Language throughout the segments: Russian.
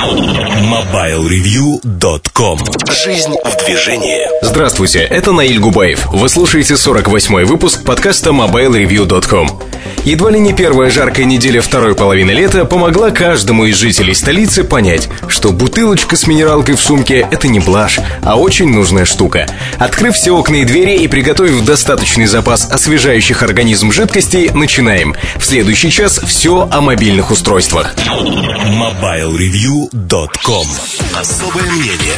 MobileReview.com Жизнь в движении Здравствуйте, это Наиль Губаев. Вы слушаете 48-й выпуск подкаста MobileReview.com. Едва ли не первая жаркая неделя второй половины лета помогла каждому из жителей столицы понять, что бутылочка с минералкой в сумке — это не блажь, а очень нужная штука. Открыв все окна и двери и приготовив достаточный запас освежающих организм жидкостей, начинаем. В следующий час все о мобильных устройствах. MobileReview.com Особое мнение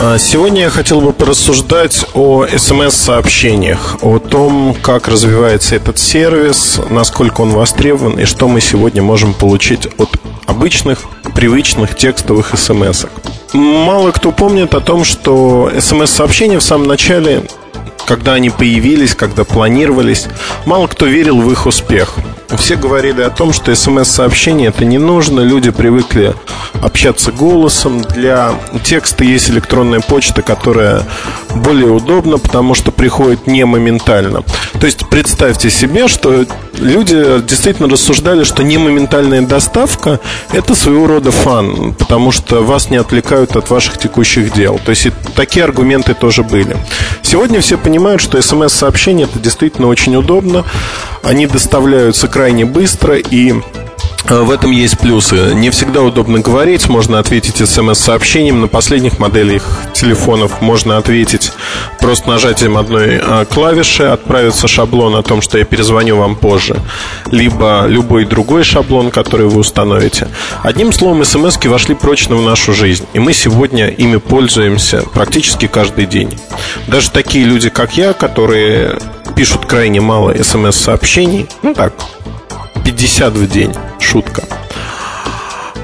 а, Сегодня я хотел бы порассуждать о смс-сообщениях, о том, как развивается этот сервис, насколько он востребован и что мы сегодня можем получить от обычных, привычных текстовых смс -ок. Мало кто помнит о том, что смс-сообщения в самом начале когда они появились, когда планировались, мало кто верил в их успех. Все говорили о том, что смс-сообщение это не нужно, люди привыкли общаться голосом. Для текста есть электронная почта, которая более удобна, потому что приходит не моментально. То есть представьте себе, что люди действительно рассуждали, что не моментальная доставка это своего рода фан, потому что вас не отвлекают от ваших текущих дел. То есть и такие аргументы тоже были. Сегодня все понимают, что смс-сообщение это действительно очень удобно. Они доставляются крайне быстро и в этом есть плюсы. Не всегда удобно говорить, можно ответить смс-сообщением. На последних моделях телефонов можно ответить просто нажатием одной э, клавиши, отправится шаблон о том, что я перезвоню вам позже, либо любой другой шаблон, который вы установите. Одним словом, смс вошли прочно в нашу жизнь, и мы сегодня ими пользуемся практически каждый день. Даже такие люди, как я, которые пишут крайне мало смс-сообщений, ну так, 50 в день. Шутка.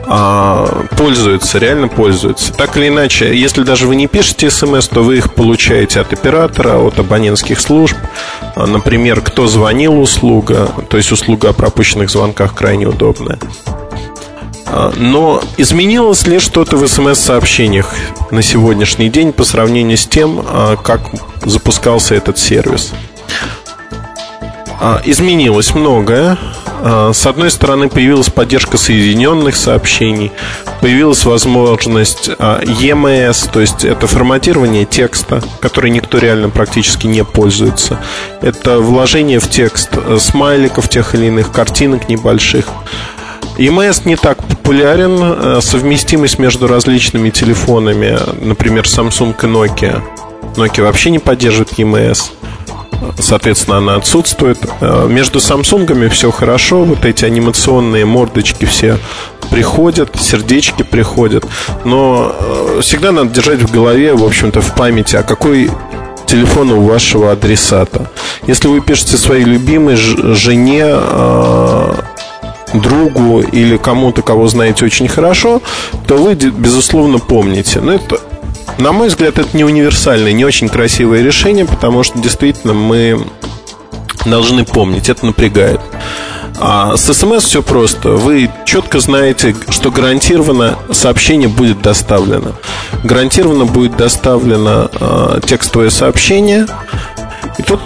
А, пользуются, реально пользуются. Так или иначе, если даже вы не пишете смс, то вы их получаете от оператора, от абонентских служб. А, например, кто звонил услуга, то есть услуга о пропущенных звонках крайне удобная. А, но изменилось ли что-то в смс-сообщениях на сегодняшний день по сравнению с тем, как запускался этот сервис? Изменилось многое. А, с одной стороны, появилась поддержка соединенных сообщений, появилась возможность EMS, то есть это форматирование текста, который никто реально практически не пользуется. Это вложение в текст э, смайликов тех или иных, картинок небольших. EMS не так популярен, э, совместимость между различными телефонами, например, Samsung и Nokia. Nokia вообще не поддерживает EMS соответственно, она отсутствует. Э, между Самсунгами все хорошо, вот эти анимационные мордочки все приходят, сердечки приходят, но э, всегда надо держать в голове, в общем-то, в памяти, а какой телефон у вашего адресата. Если вы пишете своей любимой жене, э, другу или кому-то, кого знаете очень хорошо, то вы, безусловно, помните. Но это на мой взгляд, это не универсальное, не очень красивое решение, потому что действительно мы должны помнить, это напрягает. А с смс все просто. Вы четко знаете, что гарантированно сообщение будет доставлено. Гарантированно будет доставлено э, текстовое сообщение. И тут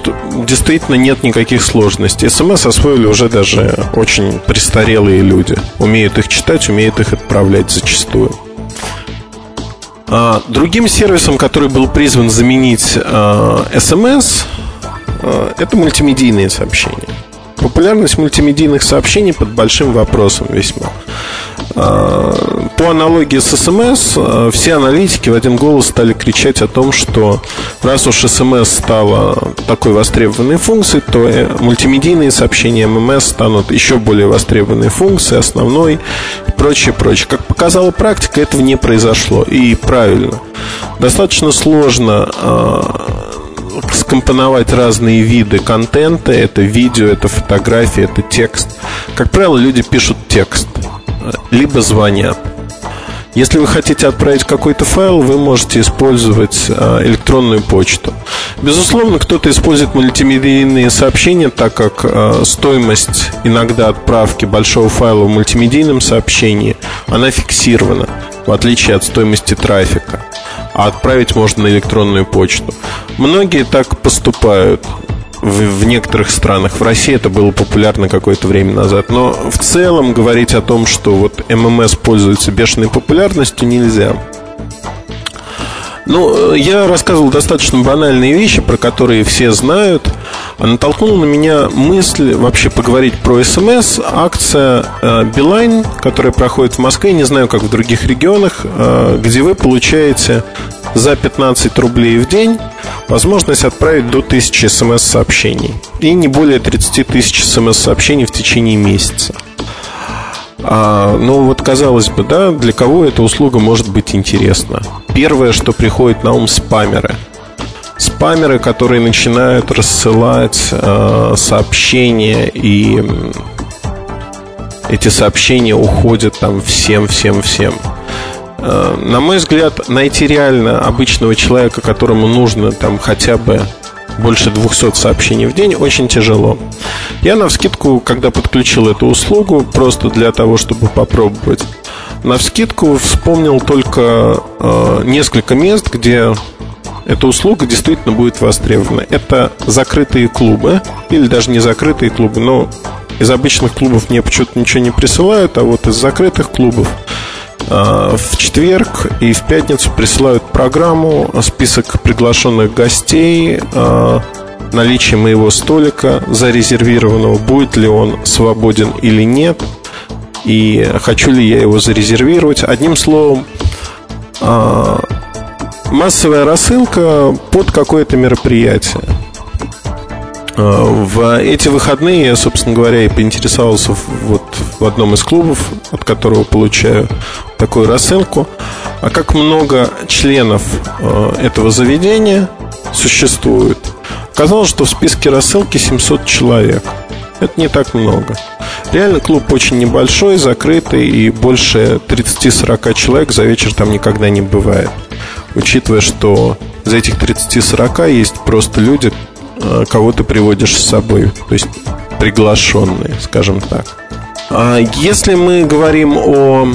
действительно нет никаких сложностей. СМС освоили уже даже очень престарелые люди. Умеют их читать, умеют их отправлять зачастую. А, другим сервисом, который был призван заменить SMS, а, а, это мультимедийные сообщения. Популярность мультимедийных сообщений под большим вопросом весьма. По аналогии с СМС, все аналитики в один голос стали кричать о том, что раз уж СМС стала такой востребованной функцией, то э, мультимедийные сообщения ММС станут еще более востребованной функцией, основной и прочее, прочее. Как показала практика, этого не произошло. И правильно. Достаточно сложно скомпоновать разные виды контента. Это видео, это фотографии, это текст. Как правило, люди пишут текст, либо звонят. Если вы хотите отправить какой-то файл, вы можете использовать а, электронную почту. Безусловно, кто-то использует мультимедийные сообщения, так как а, стоимость иногда отправки большого файла в мультимедийном сообщении, она фиксирована, в отличие от стоимости трафика. А отправить можно на электронную почту. Многие так поступают. В, в некоторых странах. В России это было популярно какое-то время назад. Но в целом говорить о том, что вот ММС пользуется бешеной популярностью, нельзя. Ну, я рассказывал достаточно банальные вещи, про которые все знают. А натолкнула на меня мысль вообще поговорить про СМС. Акция э, Билайн, которая проходит в Москве, не знаю, как в других регионах, э, где вы получаете за 15 рублей в день возможность отправить до 1000 смс-сообщений и не более 30 тысяч смс-сообщений в течение месяца. А, ну вот казалось бы, да, для кого эта услуга может быть интересна? Первое, что приходит на ум, спамеры. Спамеры, которые начинают рассылать э, сообщения и эти сообщения уходят там всем, всем, всем. Э, на мой взгляд, найти реально обычного человека, которому нужно там хотя бы больше 200 сообщений в день, очень тяжело. Я на вскидку, когда подключил эту услугу, просто для того, чтобы попробовать, на вскидку вспомнил только э, несколько мест, где эта услуга действительно будет востребована. Это закрытые клубы, или даже не закрытые клубы, но из обычных клубов мне почему-то ничего не присылают, а вот из закрытых клубов в четверг и в пятницу присылают программу, список приглашенных гостей, а, наличие моего столика зарезервированного, будет ли он свободен или нет, и хочу ли я его зарезервировать. Одним словом, а, массовая рассылка под какое-то мероприятие. Э, в эти выходные я, собственно говоря, и поинтересовался вот в одном из клубов, от которого получаю такую рассылку. А как много членов э, этого заведения существует? Оказалось, что в списке рассылки 700 человек. Это не так много. Реально клуб очень небольшой, закрытый, и больше 30-40 человек за вечер там никогда не бывает. Учитывая, что за этих 30-40 есть просто люди, кого ты приводишь с собой, то есть приглашенные, скажем так. А если мы говорим о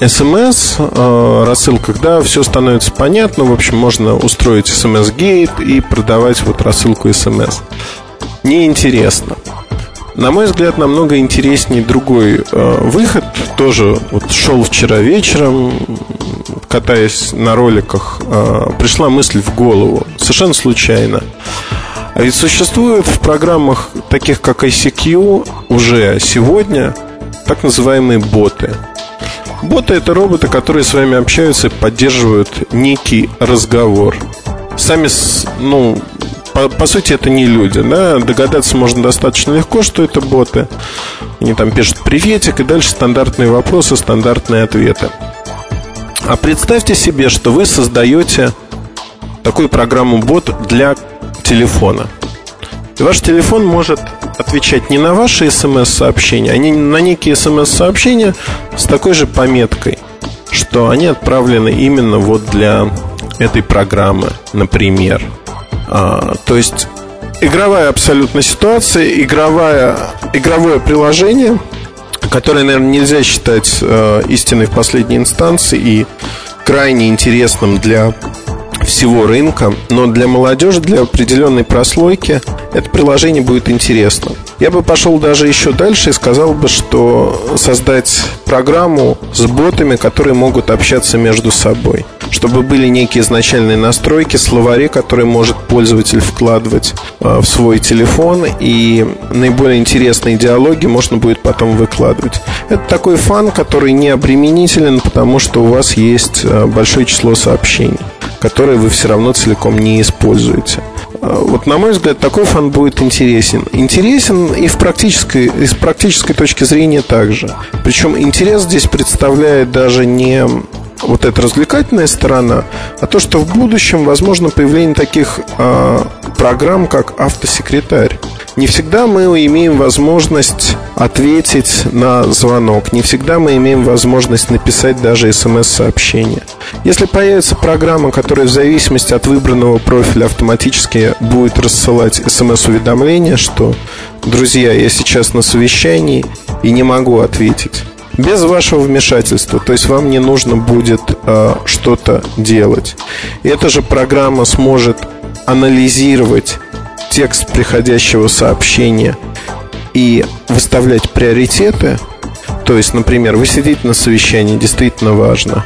СМС э, рассылках, да, все становится понятно. В общем, можно устроить смс-гейт и продавать вот рассылку СМС. Неинтересно. На мой взгляд, намного интереснее другой э, выход. Тоже вот шел вчера вечером, катаясь на роликах, э, пришла мысль в голову, совершенно случайно. А ведь существуют в программах, таких как ICQ, уже сегодня так называемые боты. Боты это роботы, которые с вами общаются и поддерживают некий разговор. Сами, ну, по, по сути, это не люди, да, догадаться можно достаточно легко, что это боты. Они там пишут приветик, и дальше стандартные вопросы, стандартные ответы. А представьте себе, что вы создаете такую программу бот для телефона. И ваш телефон может отвечать не на ваши смс-сообщения, а на некие смс-сообщения с такой же пометкой, что они отправлены именно вот для этой программы, например. А, то есть игровая абсолютно ситуация, игровая, игровое приложение, которое, наверное, нельзя считать э, истиной в последней инстанции и крайне интересным для всего рынка, но для молодежи, для определенной прослойки это приложение будет интересно. Я бы пошел даже еще дальше и сказал бы, что создать программу с ботами, которые могут общаться между собой. Чтобы были некие изначальные настройки, словари, которые может пользователь вкладывать э, в свой телефон, и наиболее интересные диалоги можно будет потом выкладывать. Это такой фан, который не обременителен, потому что у вас есть э, большое число сообщений, которые вы все равно целиком не используете. Э, вот, на мой взгляд, такой фан будет интересен. Интересен и в практической, и с практической точки зрения также. Причем интерес здесь представляет даже не вот эта развлекательная сторона, а то, что в будущем возможно появление таких э, программ, как автосекретарь. Не всегда мы имеем возможность ответить на звонок, не всегда мы имеем возможность написать даже смс-сообщение. Если появится программа, которая в зависимости от выбранного профиля автоматически будет рассылать смс-уведомления, что «Друзья, я сейчас на совещании и не могу ответить», без вашего вмешательства. То есть вам не нужно будет э, что-то делать. И эта же программа сможет анализировать текст приходящего сообщения и выставлять приоритеты. То есть, например, вы сидите на совещании, действительно важно,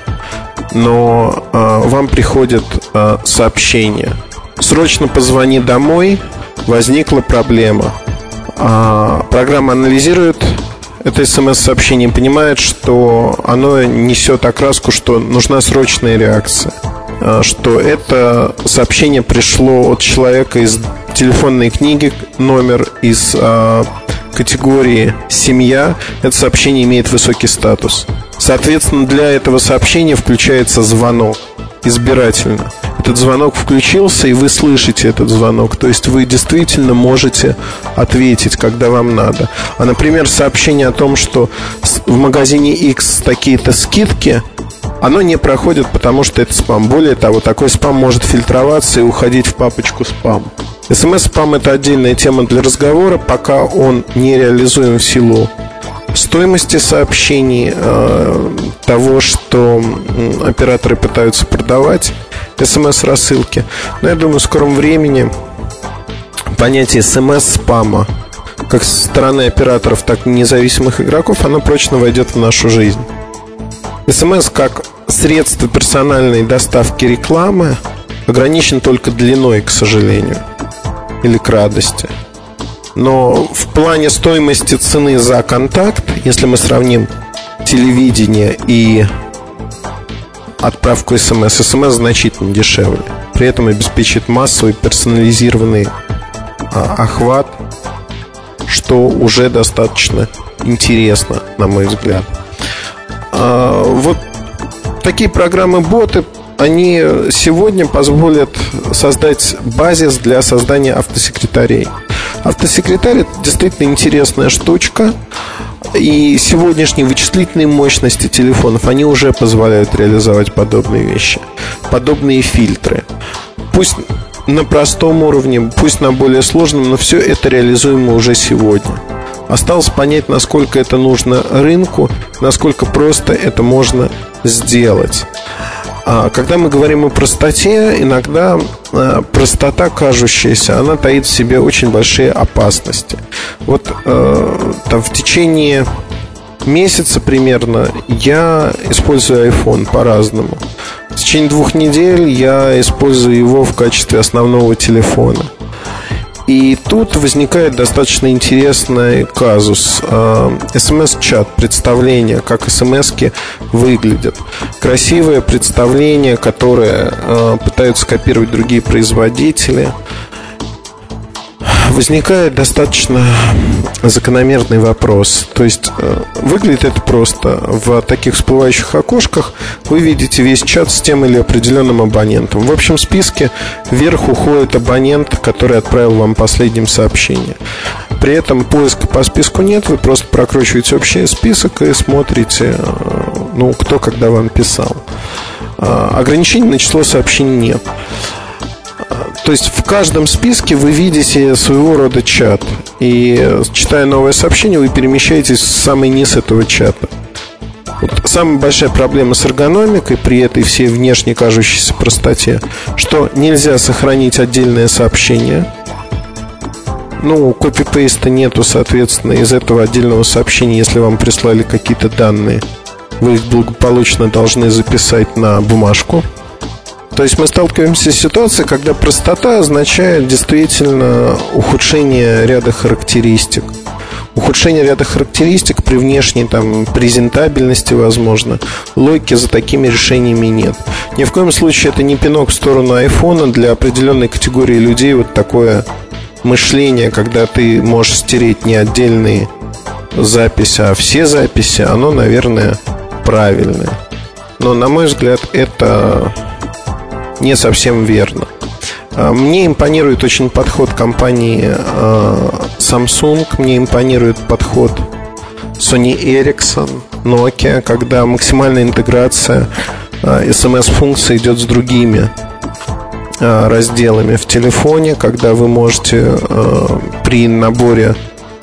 но э, вам приходит э, сообщение. Срочно позвони домой, возникла проблема. А, программа анализирует это смс-сообщение, понимает, что оно несет окраску, что нужна срочная реакция. А, что это сообщение пришло от человека из телефонной книги, номер из а, категории «семья», это сообщение имеет высокий статус. Соответственно, для этого сообщения включается звонок избирательно. Этот звонок включился, и вы слышите этот звонок. То есть вы действительно можете ответить, когда вам надо. А, например, сообщение о том, что в магазине X такие-то скидки, оно не проходит, потому что это спам. Более того, такой спам может фильтроваться и уходить в папочку спам. СМС-спам – это отдельная тема для разговора, пока он не реализуем в силу стоимости сообщений, э, того, что операторы пытаются продавать, смс-рассылки. Но я думаю, в скором времени понятие смс-спама как со стороны операторов, так и независимых игроков, оно прочно войдет в нашу жизнь. СМС как средство персональной доставки рекламы ограничен только длиной, к сожалению, или к радости. Но в плане стоимости цены за контакт, если мы сравним телевидение и отправку смс, смс значительно дешевле. При этом обеспечит массовый персонализированный а, охват, что уже достаточно интересно, на мой взгляд. А, вот такие программы-боты, они сегодня позволят создать базис для создания автосекретарей. Автосекретарь это действительно интересная штучка. И сегодняшние вычислительные мощности телефонов, они уже позволяют реализовать подобные вещи, подобные фильтры. Пусть на простом уровне, пусть на более сложном, но все это реализуемо уже сегодня. Осталось понять, насколько это нужно рынку, насколько просто это можно сделать. А когда мы говорим о простоте, иногда э, простота кажущаяся, она таит в себе очень большие опасности. Вот э, там в течение месяца примерно я использую iPhone по-разному. В течение двух недель я использую его в качестве основного телефона. И тут возникает достаточно интересный казус. А, СМС-чат, представление, как смс выглядят. Красивое представление, которое а, пытаются копировать другие производители – возникает достаточно закономерный вопрос. То есть э, выглядит это просто. В таких всплывающих окошках вы видите весь чат с тем или определенным абонентом. В общем списке вверх уходит абонент, который отправил вам последним сообщение. При этом поиска по списку нет, вы просто прокручиваете общий список и смотрите, э, ну, кто когда вам писал. Э, ограничений на число сообщений нет. То есть в каждом списке вы видите своего рода чат. И читая новое сообщение, вы перемещаетесь в самый низ этого чата. Вот самая большая проблема с эргономикой при этой всей внешне кажущейся простоте, что нельзя сохранить отдельное сообщение. Ну, копипейста нету, соответственно, из этого отдельного сообщения, если вам прислали какие-то данные, вы их благополучно должны записать на бумажку. То есть мы сталкиваемся с ситуацией, когда простота означает действительно ухудшение ряда характеристик. Ухудшение ряда характеристик при внешней там, презентабельности, возможно. Логики за такими решениями нет. Ни в коем случае это не пинок в сторону айфона для определенной категории людей. Вот такое мышление, когда ты можешь стереть не отдельные записи, а все записи, оно, наверное, правильное. Но, на мой взгляд, это не совсем верно. А, мне импонирует очень подход компании а, Samsung, мне импонирует подход Sony Ericsson, Nokia, когда максимальная интеграция SMS-функции а, идет с другими разделами в телефоне, когда вы можете при наборе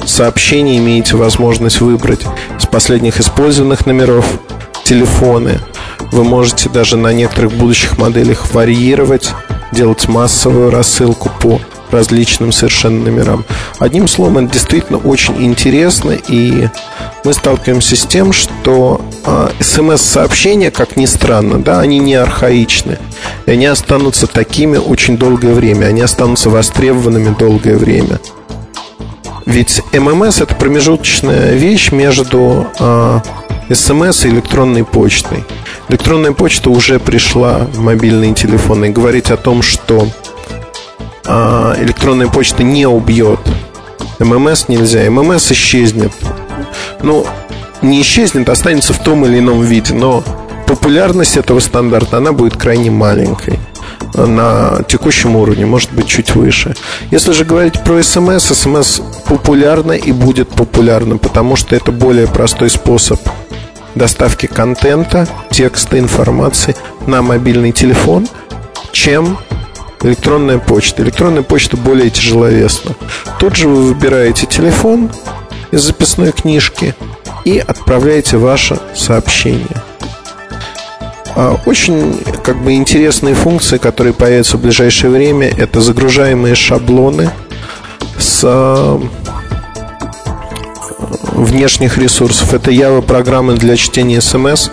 сообщений имеете возможность выбрать из последних использованных номеров телефоны – вы можете даже на некоторых будущих моделях варьировать, делать массовую рассылку по различным совершенно номерам. Одним словом, это действительно очень интересно, и мы сталкиваемся с тем, что э, смс-сообщения, как ни странно, да, они не архаичны, и они останутся такими очень долгое время, они останутся востребованными долгое время. Ведь ММС это промежуточная вещь между э, СМС и электронной почтой. Электронная почта уже пришла в мобильные телефоны. И говорить о том, что а, электронная почта не убьет ММС нельзя. ММС исчезнет. Ну, не исчезнет, останется в том или ином виде, но популярность этого стандарта, она будет крайне маленькой на текущем уровне, может быть, чуть выше. Если же говорить про смс, смс популярна и будет популярна, потому что это более простой способ доставки контента, текста, информации на мобильный телефон, чем электронная почта. Электронная почта более тяжеловесна. Тут же вы выбираете телефон из записной книжки и отправляете ваше сообщение. А, очень как бы интересные функции, которые появятся в ближайшее время, это загружаемые шаблоны с внешних ресурсов. Это Java программы для чтения смс,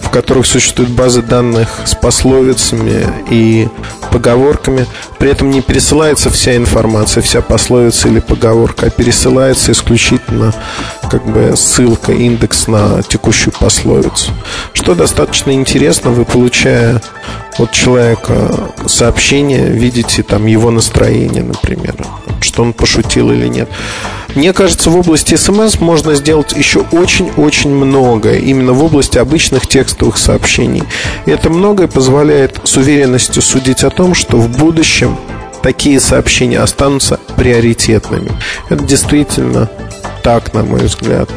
в которых существуют базы данных с пословицами и поговорками. При этом не пересылается вся информация, вся пословица или поговорка, а пересылается исключительно как бы ссылка, индекс на текущую пословицу. Что достаточно интересно, вы получая от человека сообщение, видите там его настроение, например, что он пошутил или нет. Мне кажется, в области смс можно сделать еще очень-очень многое, именно в области обычных текстовых сообщений. И это многое позволяет с уверенностью судить о том, что в будущем такие сообщения останутся приоритетными. Это действительно так, на мой взгляд.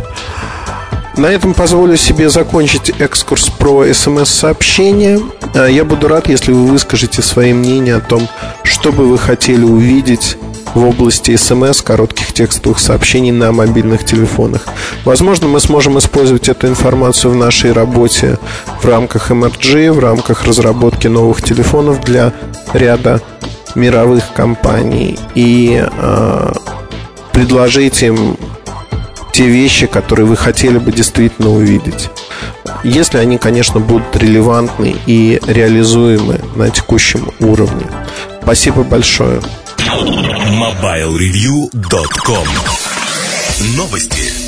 На этом позволю себе закончить экскурс про смс-сообщения. А, я буду рад, если вы выскажете свои мнения о том, что бы вы хотели увидеть в области смс, коротких текстовых сообщений на мобильных телефонах. Возможно, мы сможем использовать эту информацию в нашей работе в рамках MRG, в рамках разработки новых телефонов для ряда мировых компаний и э, предложить им те вещи, которые вы хотели бы действительно увидеть. Если они, конечно, будут релевантны и реализуемы на текущем уровне. Спасибо большое. MobileReview.com Новости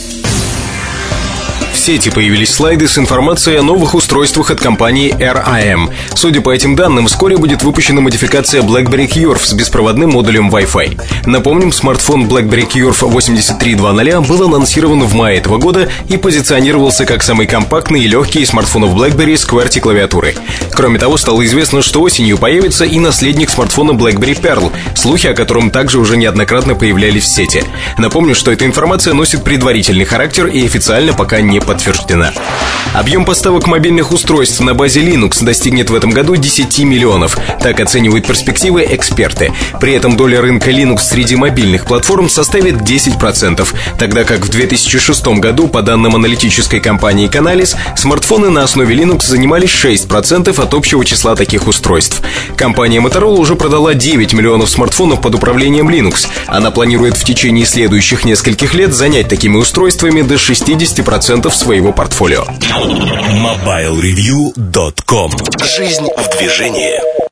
сети появились слайды с информацией о новых устройствах от компании RAM. Судя по этим данным, вскоре будет выпущена модификация BlackBerry Curve с беспроводным модулем Wi-Fi. Напомним, смартфон BlackBerry Curve 8320 был анонсирован в мае этого года и позиционировался как самый компактный и легкий из смартфонов BlackBerry с QWERTY клавиатурой. Кроме того, стало известно, что осенью появится и наследник смартфона BlackBerry Pearl, слухи о котором также уже неоднократно появлялись в сети. Напомню, что эта информация носит предварительный характер и официально пока не подтверждена. Объем поставок мобильных устройств на базе Linux достигнет в этом году 10 миллионов. Так оценивают перспективы эксперты. При этом доля рынка Linux среди мобильных платформ составит 10%, тогда как в 2006 году, по данным аналитической компании Canalys, смартфоны на основе Linux занимали 6% от общего числа таких устройств. Компания Motorola уже продала 9 миллионов смартфонов под управлением Linux. Она планирует в течение следующих нескольких лет занять такими устройствами до 60% своего портфолио. MobileReview.com Жизнь в движении